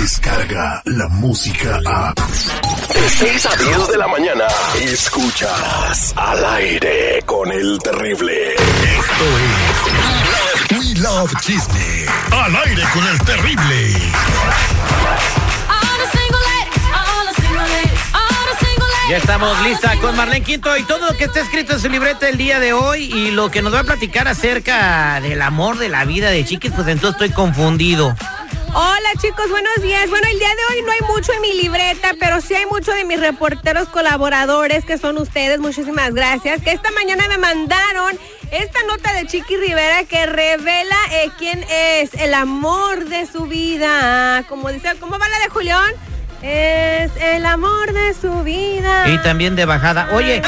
llega la música a... De 6 a 10 de la mañana, escuchas al aire con el terrible. Esto es We Love Chisme. Al aire con el terrible. Ya estamos lista con Marlene Quinto y todo lo que está escrito en su libreta el día de hoy y lo que nos va a platicar acerca del amor de la vida de Chiquis, pues entonces estoy confundido. Hola chicos, buenos días. Bueno, el día de hoy no hay mucho en mi libreta, pero sí hay mucho de mis reporteros colaboradores, que son ustedes. Muchísimas gracias. Que esta mañana me mandaron esta nota de Chiqui Rivera que revela eh, quién es el amor de su vida. Como dice, ¿cómo va la de Julián? Es el amor de su vida. Y también de bajada. Oye.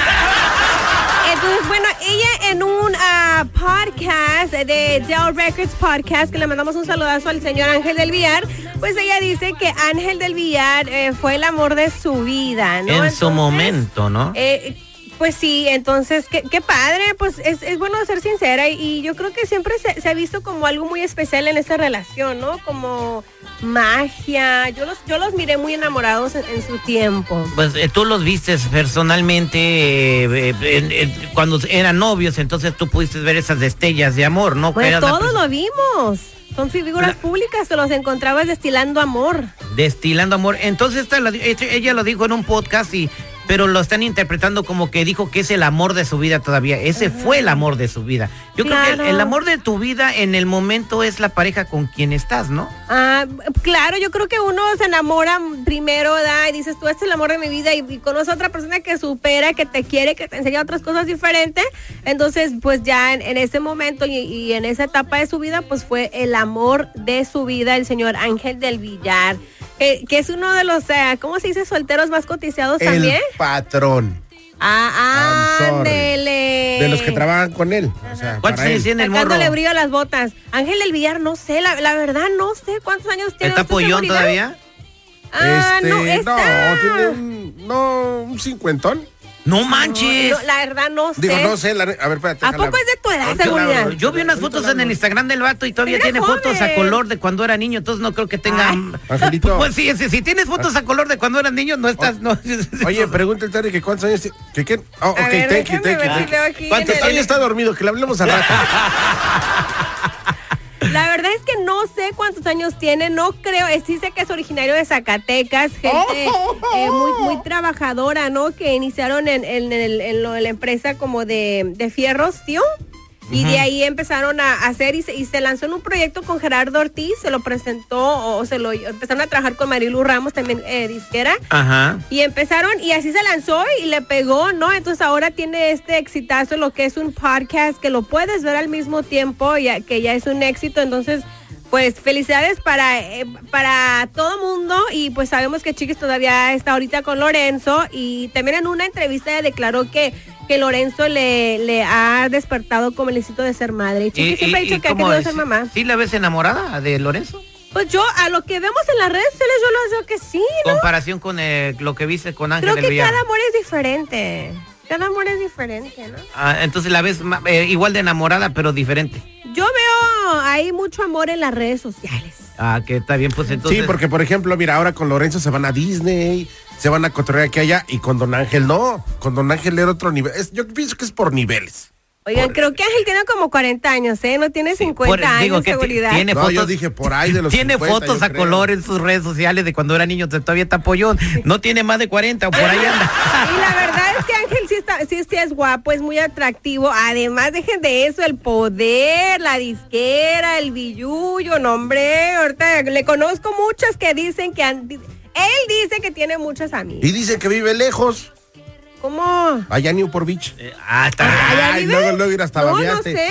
Entonces, bueno, ella en un ah, podcast de Dell Records Podcast, que le mandamos un saludazo al señor Ángel del Villar, pues ella dice que Ángel del Villar eh, fue el amor de su vida, ¿no? En su momento, ¿no? Eh, pues sí, entonces, qué, qué padre, pues es, es, bueno ser sincera y, y yo creo que siempre se, se, ha visto como algo muy especial en esa relación, ¿no? Como magia, yo los, yo los miré muy enamorados en, en su tiempo. Pues eh, tú los vistes personalmente eh, eh, cuando eran novios, entonces tú pudiste ver esas destellas de amor, ¿no? Pues todos lo vimos. Son figuras públicas, te los encontrabas destilando amor. Destilando amor. Entonces esta, la, ella lo dijo en un podcast y pero lo están interpretando como que dijo que es el amor de su vida todavía. Ese fue el amor de su vida. Yo claro. creo que el, el, amor de tu vida en el momento es la pareja con quien estás, ¿no? Ah, claro, yo creo que uno se enamora primero, da, y dices, tú este es el amor de mi vida, y, y conoces a otra persona que supera, que te quiere, que te enseña otras cosas diferentes. Entonces, pues ya en, en ese momento y, y, en esa etapa de su vida, pues fue el amor de su vida, el señor Ángel del Villar. Que, que, es uno de los, uh, ¿cómo se dice? Solteros más cotizados el también. patrón. Ah, ándele. De los que trabajan con él. O sea, ¿Cuántos años tiene el morro? Brillo a las botas. Ángel del Villar, no sé, la, la verdad no sé cuántos años tiene. ¿Está pollón todavía? Ah, este, no, está. no, tiene un, no, un cincuentón. No manches. No, no, la verdad no sé. Digo, no sé, la, a ver, espérate. ¿A poco es de tu edad, seguridad? Yo vi unas fotos en el Instagram del vato y todavía tiene joven. fotos a color de cuando era niño, entonces no creo que tenga... Ay. Angelito. Pues sí, si, si, tienes fotos a color de cuando eras niño, no estás... No. Oye, pregúntale, Terry, que cuántos años... Que, que, oh, ok, ver, thank you, thank you, thank you. ¿Cuántos años está dormido? Que le hablemos al rato. La verdad es que no sé cuántos años tiene, no creo, eh, sí sé que es originario de Zacatecas, gente eh, muy, muy trabajadora, ¿no? Que iniciaron en, en, en, en lo de la empresa como de, de fierros, tío. Y de ahí empezaron a hacer y se, y se, lanzó en un proyecto con Gerardo Ortiz, se lo presentó o se lo empezaron a trabajar con Marilu Ramos, también eh, disquera. Ajá. Y empezaron y así se lanzó y le pegó, ¿no? Entonces ahora tiene este exitazo, lo que es un podcast que lo puedes ver al mismo tiempo, ya, que ya es un éxito. Entonces, pues felicidades para, eh, para todo mundo y pues sabemos que Chiquis todavía está ahorita con Lorenzo y también en una entrevista declaró que que Lorenzo le, le ha despertado como el instinto de ser madre. Y Chiqui siempre ha dicho que ha querido es? ser mamá. ¿Sí la ves enamorada de Lorenzo? Pues yo, a lo que vemos en las redes sociales, yo lo veo que sí, ¿no? Comparación con eh, lo que viste con Ángel Creo que cada amor es diferente. Cada amor es diferente, ¿no? Ah, entonces la ves eh, igual de enamorada, pero diferente. Yo veo ahí mucho amor en las redes sociales. Ah, que está bien, pues entonces. Sí, porque por ejemplo, mira, ahora con Lorenzo se van a Disney, se van a cotorrear aquí allá, y con Don Ángel no. Con Don Ángel era otro nivel. Es, yo pienso que es por niveles. Oigan, por... creo que Ángel tiene como 40 años, ¿eh? No tiene 50 sí, por, años digo, que seguridad. Tiene no, fotos, yo dije por ahí de los Tiene 50, fotos a creo. color en sus redes sociales de cuando era niño, todavía está pollón. No tiene más de 40 o por ahí anda. Y la verdad es que Ángel sí, está, sí, sí es guapo, es muy atractivo. Además, dejen de eso, el poder, la disquera, el billullo, no, hombre. Ahorita le conozco muchas que dicen que han, él dice que tiene muchas amigas. Y dice que vive lejos. ¿Cómo? Allá en Newport Beach. Eh, ah, está. Ay, luego, luego ir hasta No, no sé.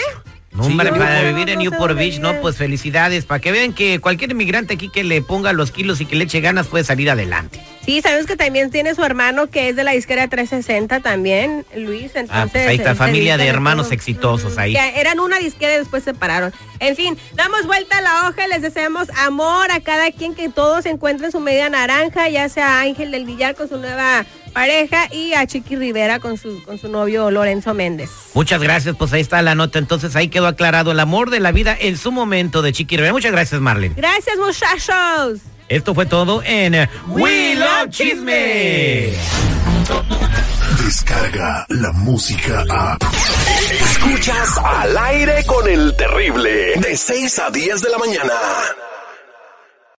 No, hombre, sí, para no, vivir en Newport Beach, no, pues felicidades. Para que vean que cualquier inmigrante aquí que le ponga los kilos y que le eche ganas puede salir adelante. Sí, sabes que también tiene su hermano que es de la disquera 360 también, Luis. Entonces, ah, pues ahí está, familia de hermanos todo. exitosos ahí. Que eran una disquera y después se separaron. En fin, damos vuelta a la hoja, les deseamos amor a cada quien, que todos encuentren su media naranja, ya sea Ángel del Villar con su nueva pareja y a Chiqui Rivera con su, con su novio Lorenzo Méndez. Muchas gracias, pues ahí está la nota. Entonces ahí quedó aclarado el amor de la vida en su momento de Chiqui Rivera. Muchas gracias, Marlene. Gracias, muchachos. Esto fue todo en We Love Chisme. Descarga la música a. Escuchas al aire con el terrible. De 6 a 10 de la mañana.